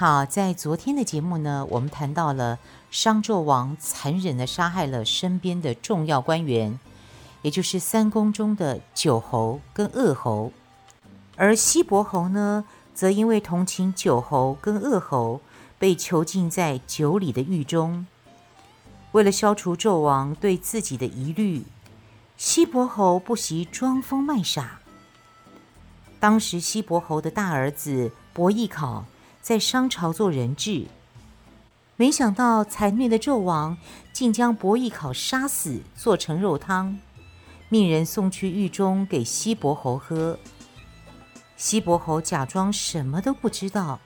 好，在昨天的节目呢，我们谈到了商纣王残忍地杀害了身边的重要官员。也就是三公中的九侯跟鄂侯，而西伯侯呢，则因为同情九侯跟鄂侯，被囚禁在九里的狱中。为了消除纣王对自己的疑虑，西伯侯不惜装疯卖傻。当时西伯侯的大儿子伯邑考在商朝做人质，没想到残虐的纣王竟将伯邑考杀死，做成肉汤。命人送去狱中给西伯侯喝。西伯侯假装什么都不知道，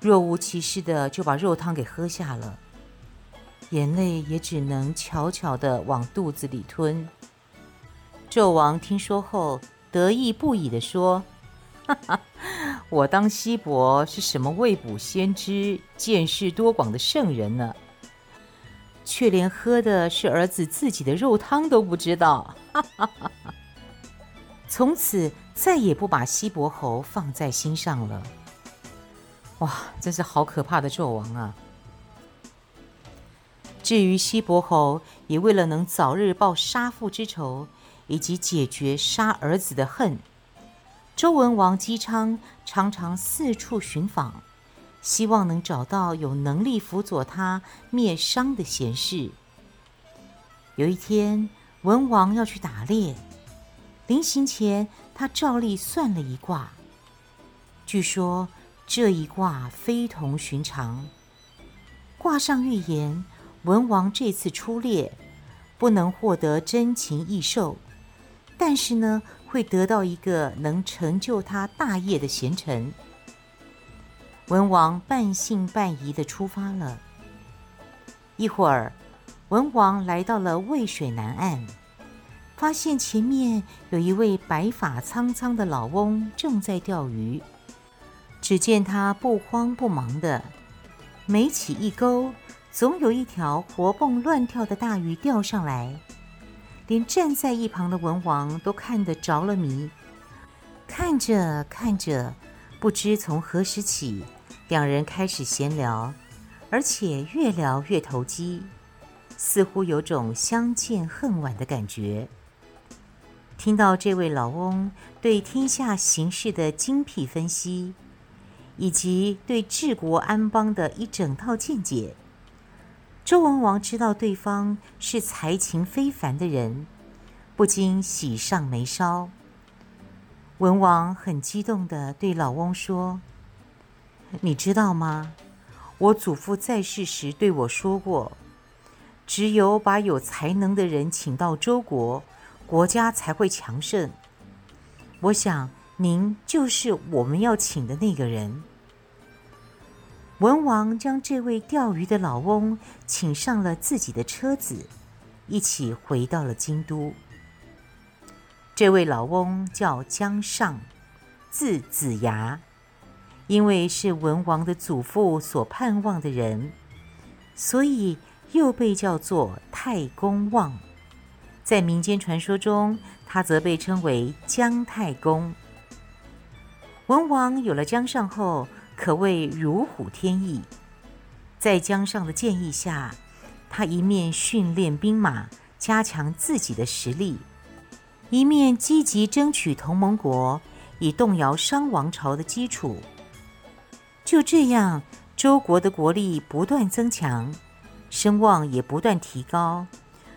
若无其事的就把肉汤给喝下了，眼泪也只能悄悄的往肚子里吞。纣王听说后得意不已的说：“，我当西伯是什么未卜先知、见识多广的圣人呢？”却连喝的是儿子自己的肉汤都不知道，从此再也不把西伯侯放在心上了。哇，真是好可怕的纣王啊！至于西伯侯，也为了能早日报杀父之仇，以及解决杀儿子的恨，周文王姬昌常常四处寻访。希望能找到有能力辅佐他灭商的贤士。有一天，文王要去打猎，临行前，他照例算了一卦。据说这一卦非同寻常，卦上预言文王这次出猎不能获得珍禽异兽，但是呢，会得到一个能成就他大业的贤臣。文王半信半疑地出发了。一会儿，文王来到了渭水南岸，发现前面有一位白发苍苍的老翁正在钓鱼。只见他不慌不忙的，每起一钩，总有一条活蹦乱跳的大鱼钓上来，连站在一旁的文王都看得着了迷。看着看着，不知从何时起。两人开始闲聊，而且越聊越投机，似乎有种相见恨晚的感觉。听到这位老翁对天下形势的精辟分析，以及对治国安邦的一整套见解，周文王知道对方是才情非凡的人，不禁喜上眉梢。文王很激动地对老翁说。你知道吗？我祖父在世时对我说过，只有把有才能的人请到周国，国家才会强盛。我想您就是我们要请的那个人。文王将这位钓鱼的老翁请上了自己的车子，一起回到了京都。这位老翁叫姜尚，字子牙。因为是文王的祖父所盼望的人，所以又被叫做太公望。在民间传说中，他则被称为姜太公。文王有了姜尚后，可谓如虎添翼。在姜尚的建议下，他一面训练兵马，加强自己的实力，一面积极争取同盟国，以动摇商王朝的基础。就这样，周国的国力不断增强，声望也不断提高，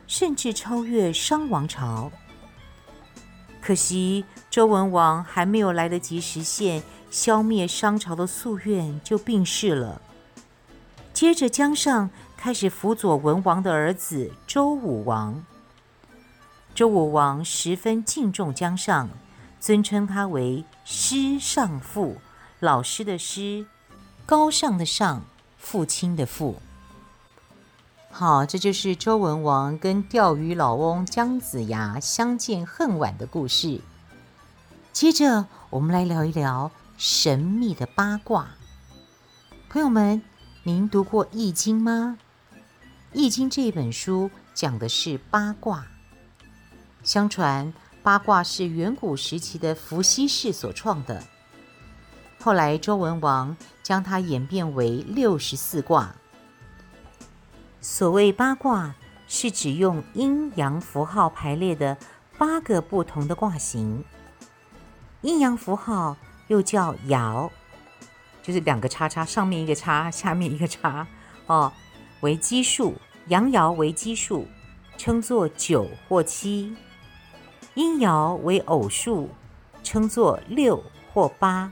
甚至超越商王朝。可惜，周文王还没有来得及实现消灭商朝的夙愿，就病逝了。接着，姜尚开始辅佐文王的儿子周武王。周武王十分敬重姜尚，尊称他为师尚父，老师的师。高尚的尚，父亲的父。好，这就是周文王跟钓鱼老翁姜子牙相见恨晚的故事。接着，我们来聊一聊神秘的八卦。朋友们，您读过《易经》吗？《易经》这本书讲的是八卦。相传，八卦是远古时期的伏羲氏所创的。后来，周文王将它演变为六十四卦。所谓八卦，是指用阴阳符号排列的八个不同的卦形。阴阳符号又叫爻，就是两个叉叉，上面一个叉，下面一个叉，哦，为奇数，阳爻为奇数，称作九或七；阴爻为偶数，称作六或八。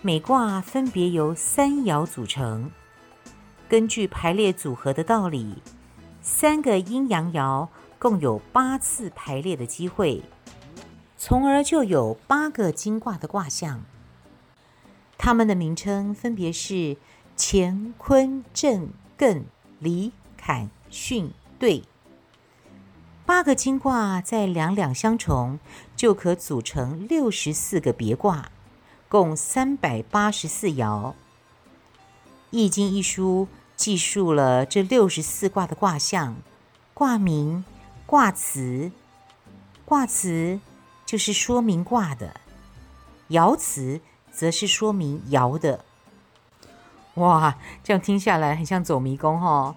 每卦分别由三爻组成。根据排列组合的道理，三个阴阳爻共有八次排列的机会，从而就有八个金卦的卦象。它们的名称分别是乾、坤、震、艮、离、坎、巽、兑。八个金卦再两两相重，就可组成六十四个别卦，共三百八十四爻。《易经》一书。记述了这六十四卦的卦象、卦名、卦辞。卦辞就是说明卦的，爻辞则是说明爻的。哇，这样听下来很像走迷宫哦。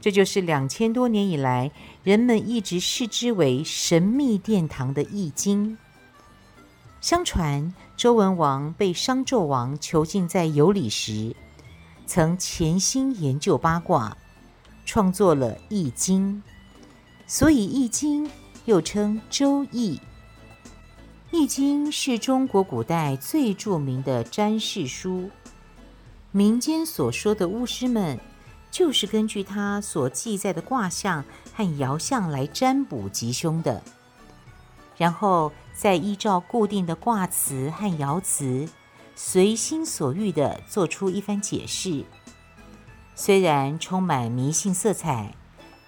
这就是两千多年以来人们一直视之为神秘殿堂的《易经》。相传周文王被商纣王囚禁在羑里时，曾潜心研究八卦，创作了《易经》，所以《易经》又称《周易》。《易经》是中国古代最著名的占筮书，民间所说的巫师们，就是根据它所记载的卦象和爻象来占卜吉凶的，然后再依照固定的卦辞和爻辞。随心所欲地做出一番解释，虽然充满迷信色彩，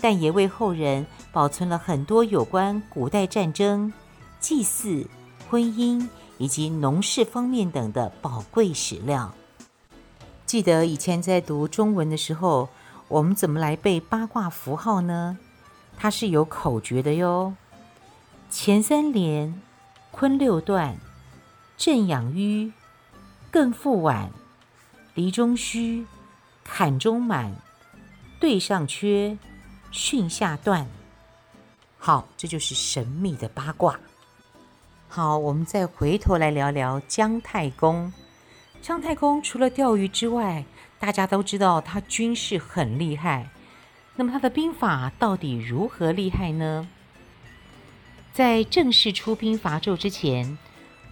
但也为后人保存了很多有关古代战争、祭祀、婚姻以及农事方面等的宝贵史料。记得以前在读中文的时候，我们怎么来背八卦符号呢？它是有口诀的哟：乾三连，坤六断，震养吁。艮复晚，离中虚，坎中满，兑上缺，巽下断。好，这就是神秘的八卦。好，我们再回头来聊聊姜太公。姜太公除了钓鱼之外，大家都知道他军事很厉害。那么他的兵法到底如何厉害呢？在正式出兵伐纣之前，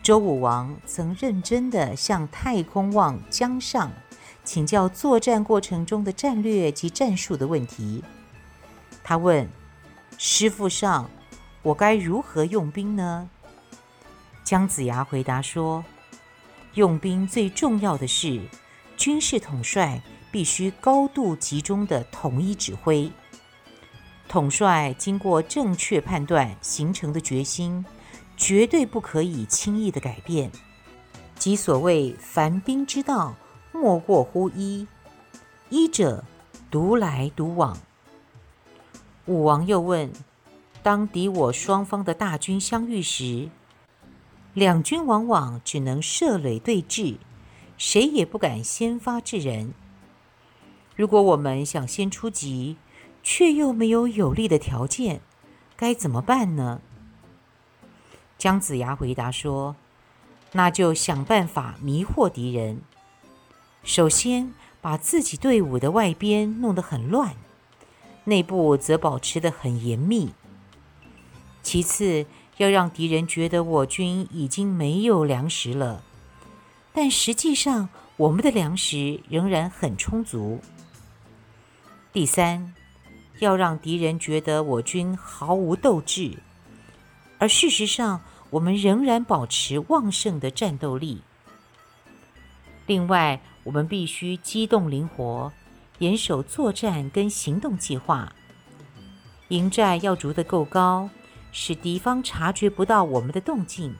周武王曾认真地向太公望姜尚请教作战过程中的战略及战术的问题。他问：“师傅上，我该如何用兵呢？”姜子牙回答说：“用兵最重要的是，军事统帅必须高度集中的统一指挥。统帅经过正确判断形成的决心。”绝对不可以轻易的改变，即所谓凡兵之道，莫过乎一。一者，独来独往。武王又问：当敌我双方的大军相遇时，两军往往只能设垒对峙，谁也不敢先发制人。如果我们想先出击，却又没有有利的条件，该怎么办呢？姜子牙回答说：“那就想办法迷惑敌人。首先，把自己队伍的外边弄得很乱，内部则保持得很严密。其次，要让敌人觉得我军已经没有粮食了，但实际上我们的粮食仍然很充足。第三，要让敌人觉得我军毫无斗志。”而事实上，我们仍然保持旺盛的战斗力。另外，我们必须机动灵活，严守作战跟行动计划。营寨要筑得够高，使敌方察觉不到我们的动静。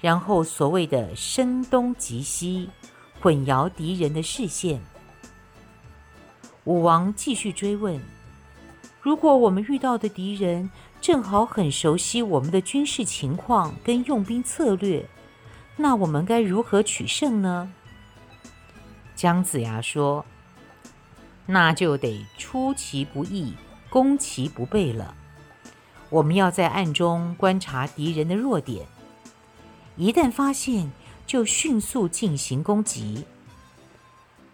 然后所谓的声东击西，混淆敌人的视线。武王继续追问：如果我们遇到的敌人正好很熟悉我们的军事情况跟用兵策略，那我们该如何取胜呢？姜子牙说：“那就得出其不意。”攻其不备了。我们要在暗中观察敌人的弱点，一旦发现，就迅速进行攻击，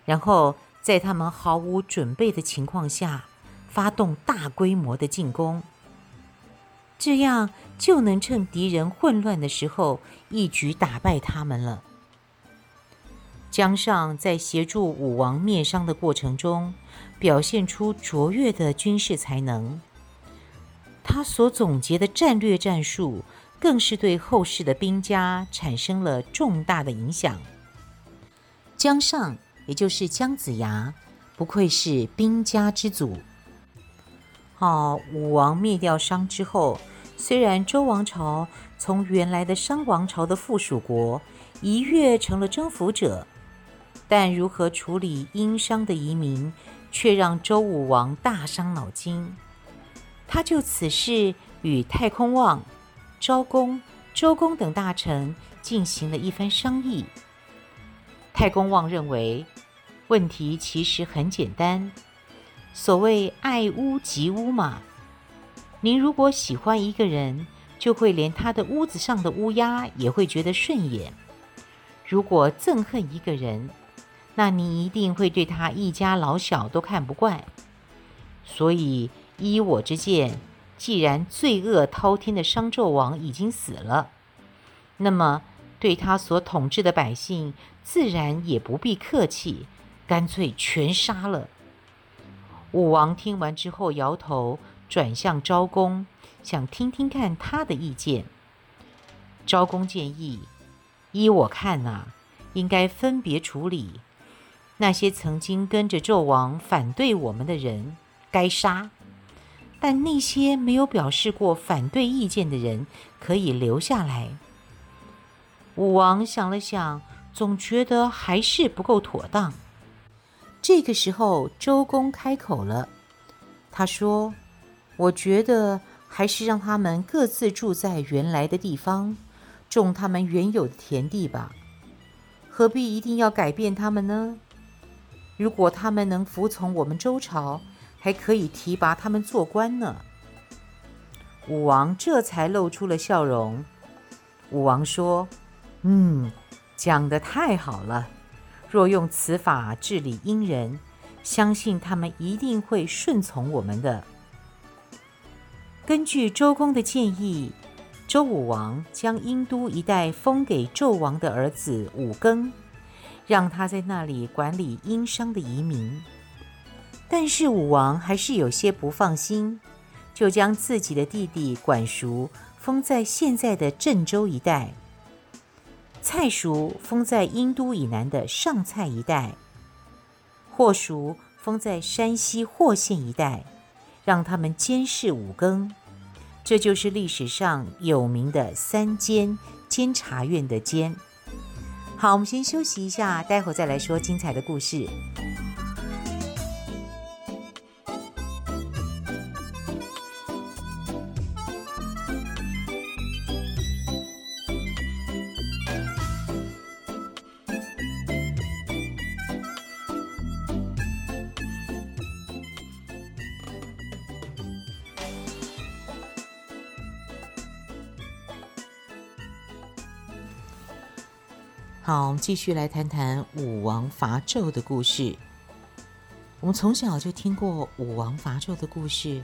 然后在他们毫无准备的情况下，发动大规模的进攻。这样就能趁敌人混乱的时候，一举打败他们了。姜尚在协助武王灭商的过程中，表现出卓越的军事才能。他所总结的战略战术，更是对后世的兵家产生了重大的影响。姜尚，也就是姜子牙，不愧是兵家之祖。好，武王灭掉商之后，虽然周王朝从原来的商王朝的附属国，一跃成了征服者。但如何处理殷商的移民，却让周武王大伤脑筋。他就此事与太空望、昭公、周公等大臣进行了一番商议。太公望认为，问题其实很简单，所谓爱屋及乌嘛。您如果喜欢一个人，就会连他的屋子上的乌鸦也会觉得顺眼；如果憎恨一个人，那你一定会对他一家老小都看不惯，所以依我之见，既然罪恶滔天的商纣王已经死了，那么对他所统治的百姓自然也不必客气，干脆全杀了。武王听完之后摇头，转向昭公，想听听看他的意见。昭公建议，依我看呐，应该分别处理。那些曾经跟着纣王反对我们的人，该杀；但那些没有表示过反对意见的人，可以留下来。武王想了想，总觉得还是不够妥当。这个时候，周公开口了，他说：“我觉得还是让他们各自住在原来的地方，种他们原有的田地吧，何必一定要改变他们呢？”如果他们能服从我们周朝，还可以提拔他们做官呢。武王这才露出了笑容。武王说：“嗯，讲得太好了。若用此法治理殷人，相信他们一定会顺从我们的。”根据周公的建议，周武王将殷都一带封给纣王的儿子武庚。让他在那里管理殷商的移民，但是武王还是有些不放心，就将自己的弟弟管叔封在现在的郑州一带，蔡叔封在殷都以南的上蔡一带，霍叔封在山西霍县一带，让他们监视武庚。这就是历史上有名的三监监察院的监。好，我们先休息一下，待会再来说精彩的故事。好，我们继续来谈谈武王伐纣的故事。我们从小就听过武王伐纣的故事，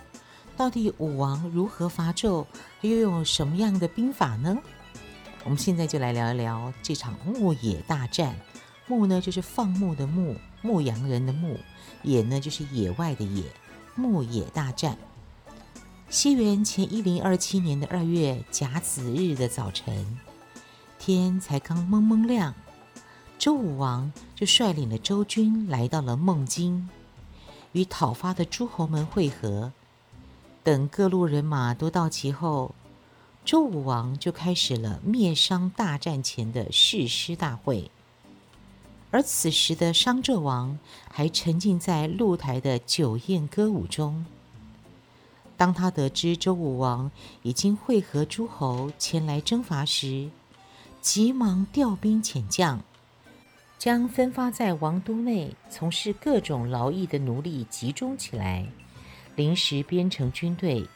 到底武王如何伐纣，又有什么样的兵法呢？我们现在就来聊一聊这场牧野大战。牧呢，就是放牧的牧，牧羊人的牧；野呢，就是野外的野。牧野大战，西元前一零二七年的二月甲子日的早晨。天才刚蒙蒙亮，周武王就率领了周军来到了孟津。与讨伐的诸侯们会合。等各路人马都到齐后，周武王就开始了灭商大战前的誓师大会。而此时的商纣王还沉浸在露台的酒宴歌舞中。当他得知周武王已经会合诸侯前来征伐时，急忙调兵遣将，将分发在王都内从事各种劳役的奴隶集中起来，临时编成军队，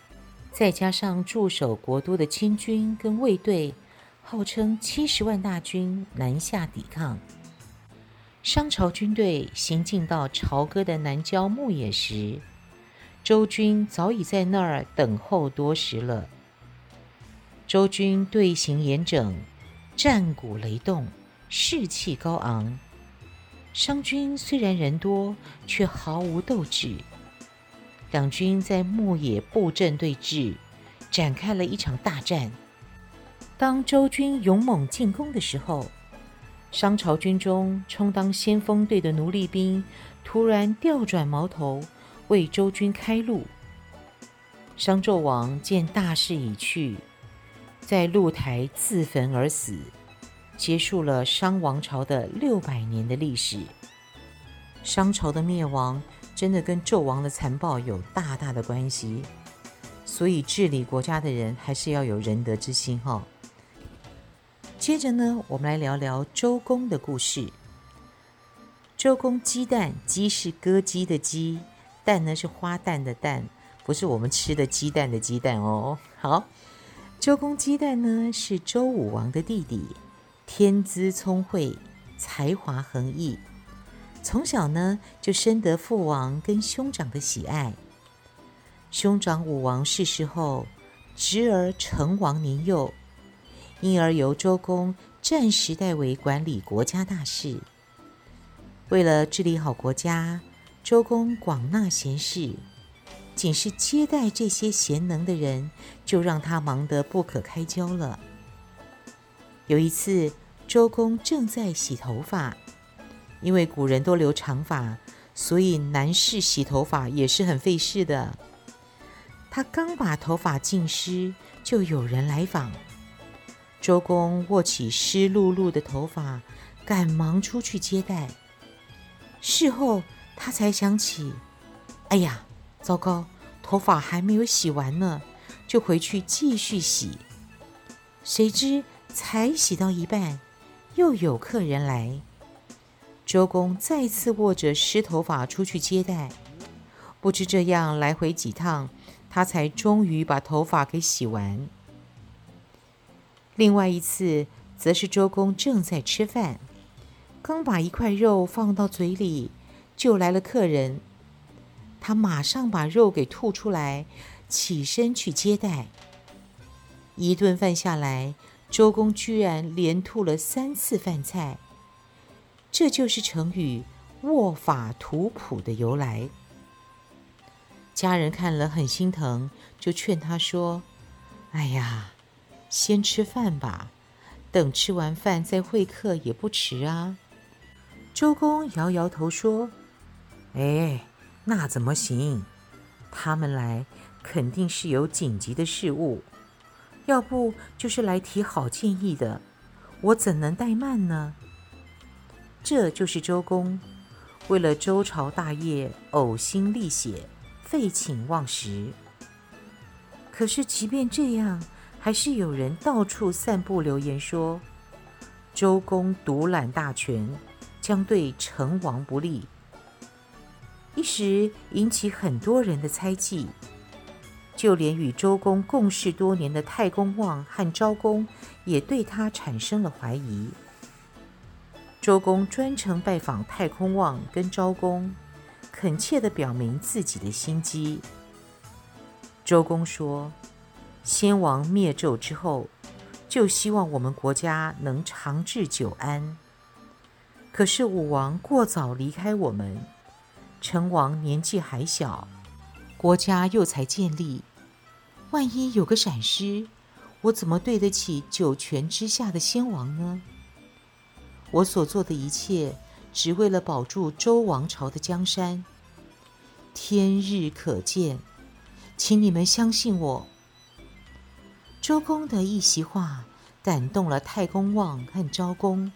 再加上驻守国都的亲军跟卫队，号称七十万大军南下抵抗。商朝军队行进到朝歌的南郊牧野时，周军早已在那儿等候多时了。周军队形严整，战鼓雷动，士气高昂。商军虽然人多，却毫无斗志。两军在牧野布阵对峙，展开了一场大战。当周军勇猛进攻的时候，商朝军中充当先锋队的奴隶兵突然调转矛头。为周军开路。商纣王见大势已去，在露台自焚而死，结束了商王朝的六百年的历史。商朝的灭亡真的跟纣王的残暴有大大的关系，所以治理国家的人还是要有仁德之心哈。接着呢，我们来聊聊周公的故事。周公鸡蛋，鸡是歌姬的鸡，蛋呢是花蛋的蛋，不是我们吃的鸡蛋的鸡蛋哦。好，周公姬旦呢是周武王的弟弟，天资聪慧，才华横溢，从小呢就深得父王跟兄长的喜爱。兄长武王逝世后，侄儿成王年幼，因而由周公暂时代为管理国家大事。为了治理好国家。周公广纳贤士，仅是接待这些贤能的人，就让他忙得不可开交了。有一次，周公正在洗头发，因为古人都留长发，所以男士洗头发也是很费事的。他刚把头发浸湿，就有人来访。周公握起湿漉漉的头发，赶忙出去接待。事后，他才想起，哎呀，糟糕，头发还没有洗完呢，就回去继续洗。谁知才洗到一半，又有客人来。周公再次握着湿头发出去接待，不知这样来回几趟，他才终于把头发给洗完。另外一次，则是周公正在吃饭，刚把一块肉放到嘴里。就来了客人，他马上把肉给吐出来，起身去接待。一顿饭下来，周公居然连吐了三次饭菜，这就是成语“卧法吐哺”的由来。家人看了很心疼，就劝他说：“哎呀，先吃饭吧，等吃完饭再会客也不迟啊。”周公摇摇头说。哎，那怎么行？他们来肯定是有紧急的事务，要不就是来提好建议的，我怎能怠慢呢？这就是周公为了周朝大业呕心沥血、废寝忘食。可是即便这样，还是有人到处散布流言说，周公独揽大权，将对成王不利。一时引起很多人的猜忌，就连与周公共事多年的太公望和昭公也对他产生了怀疑。周公专程拜访太公望跟昭公，恳切地表明自己的心迹。周公说：“先王灭纣之后，就希望我们国家能长治久安。可是武王过早离开我们。”成王年纪还小，国家又才建立，万一有个闪失，我怎么对得起九泉之下的先王呢？我所做的一切，只为了保住周王朝的江山。天日可见，请你们相信我。周公的一席话感动了太公望和昭公，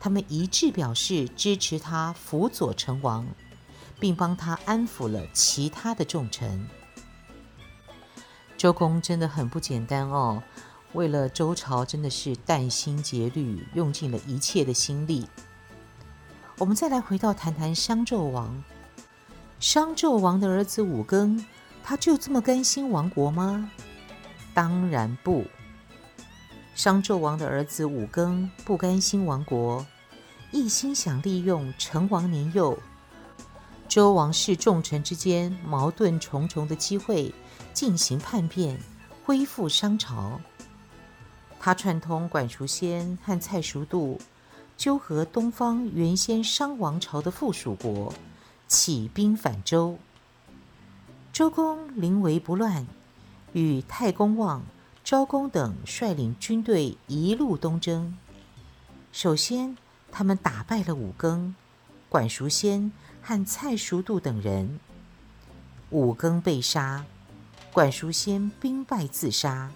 他们一致表示支持他辅佐成王，并帮他安抚了其他的重臣。周公真的很不简单哦，为了周朝真的是殚心竭虑，用尽了一切的心力。我们再来回到谈谈商纣王。商纣王的儿子武庚，他就这么甘心亡国吗？当然不。商纣王的儿子武庚不甘心亡国，一心想利用成王年幼、周王室重臣之间矛盾重重的机会。进行叛变，恢复商朝。他串通管叔先和蔡叔度，纠合东方原先商王朝的附属国，起兵反周。周公临危不乱，与太公望、昭公等率领军队一路东征。首先，他们打败了武庚、管叔先和蔡叔度等人。武庚被杀。管叔先兵败自杀，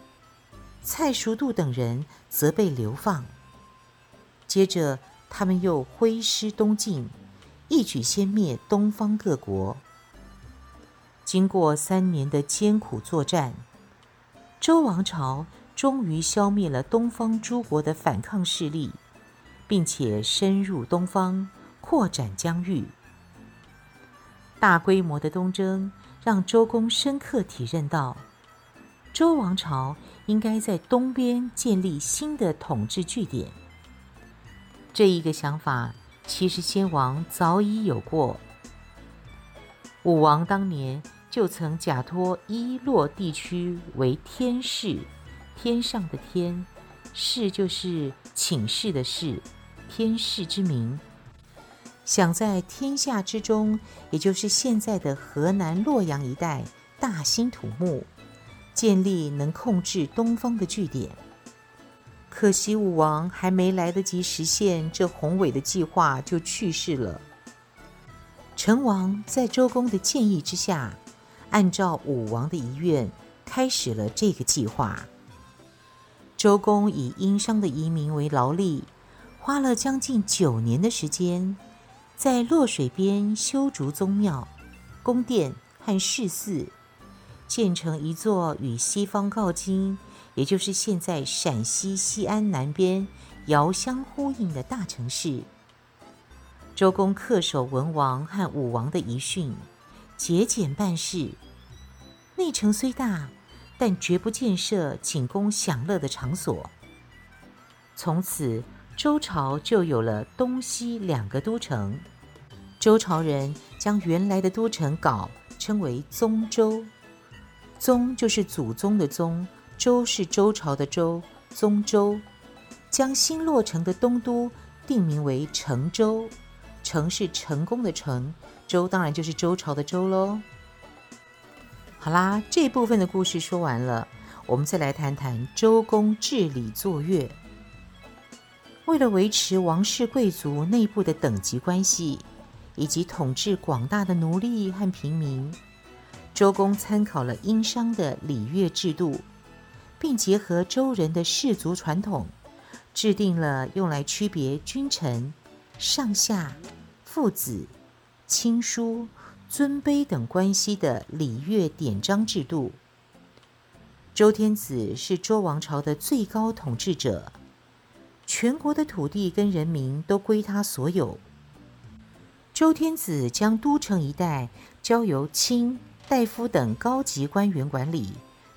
蔡叔度等人则被流放。接着，他们又挥师东进，一举歼灭东方各国。经过三年的艰苦作战，周王朝终于消灭了东方诸国的反抗势力，并且深入东方，扩展疆域。大规模的东征。让周公深刻体认到，周王朝应该在东边建立新的统治据点。这一个想法，其实先王早已有过。武王当年就曾假托伊洛地区为天室，天上的天，室就是寝室的室，天室之名。想在天下之中，也就是现在的河南洛阳一带大兴土木，建立能控制东方的据点。可惜武王还没来得及实现这宏伟的计划，就去世了。成王在周公的建议之下，按照武王的遗愿，开始了这个计划。周公以殷商的移民为劳力，花了将近九年的时间。在洛水边修筑宗庙、宫殿和市寺，建成一座与西方镐京，也就是现在陕西西安南边遥相呼应的大城市。周公恪守文王和武王的遗训，节俭办事。内城虽大，但绝不建设仅供享乐的场所。从此。周朝就有了东西两个都城。周朝人将原来的都城郜称为宗周，宗就是祖宗的宗，周是周朝的周，宗周。将新落成的东都定名为成周，成是成功的成，周当然就是周朝的周喽。好啦，这部分的故事说完了，我们再来谈谈周公治理作乐。为了维持王室贵族内部的等级关系，以及统治广大的奴隶和平民，周公参考了殷商的礼乐制度，并结合周人的氏族传统，制定了用来区别君臣、上下、父子、亲疏、尊卑等关系的礼乐典章制度。周天子是周王朝的最高统治者。全国的土地跟人民都归他所有。周天子将都城一带交由卿、大夫等高级官员管理，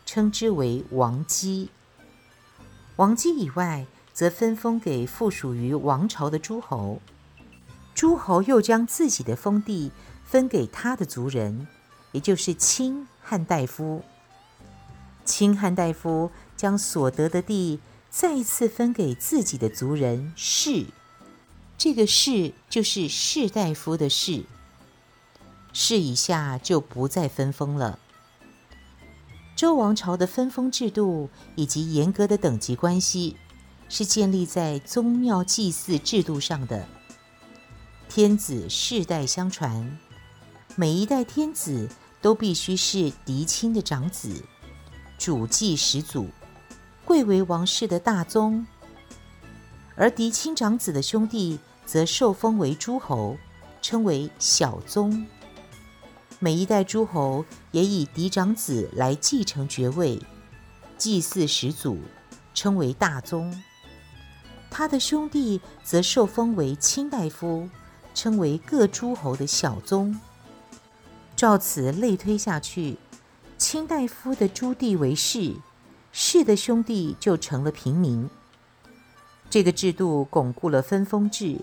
称之为王畿。王畿以外，则分封给附属于王朝的诸侯。诸侯又将自己的封地分给他的族人，也就是卿和大夫。卿和大夫将所得的地。再次分给自己的族人士，这个士就是士大夫的士。士以下就不再分封了。周王朝的分封制度以及严格的等级关系，是建立在宗庙祭祀制度上的。天子世代相传，每一代天子都必须是嫡亲的长子，主祭始祖，贵为王室的大宗；而嫡亲长子的兄弟则受封为诸侯，称为小宗。每一代诸侯也以嫡长子来继承爵位，祭祀始祖，称为大宗。他的兄弟则受封为卿大夫，称为各诸侯的小宗。照此类推下去，卿大夫的诸弟为士，士的兄弟就成了平民。这个制度巩固了分封制，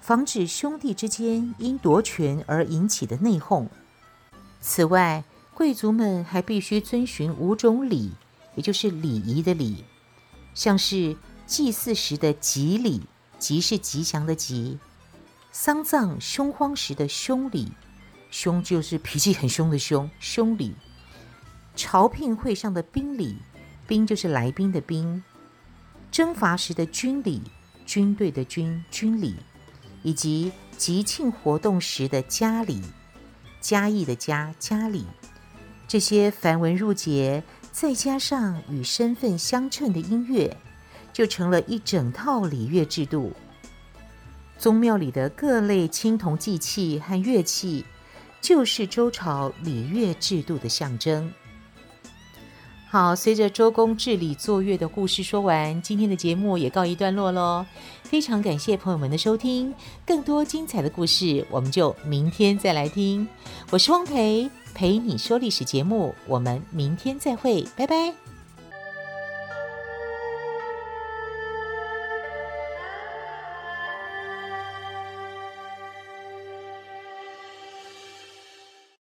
防止兄弟之间因夺权而引起的内讧。此外，贵族们还必须遵循五种礼，也就是礼仪的礼，像是祭祀时的吉礼，吉是吉祥的吉；丧葬凶荒时的凶礼，凶就是脾气很凶的凶，凶礼；朝聘会上的宾礼，宾就是来宾的宾；征伐时的军礼，军队的军，军礼；以及吉庆活动时的嘉礼。嘉义的嘉，嘉礼，这些繁文缛节，再加上与身份相称的音乐，就成了一整套礼乐制度。宗庙里的各类青铜祭器和乐器，就是周朝礼乐制度的象征。好，随着周公治理坐月的故事说完，今天的节目也告一段落喽。非常感谢朋友们的收听，更多精彩的故事，我们就明天再来听。我是汪培，陪你说历史节目，我们明天再会，拜拜。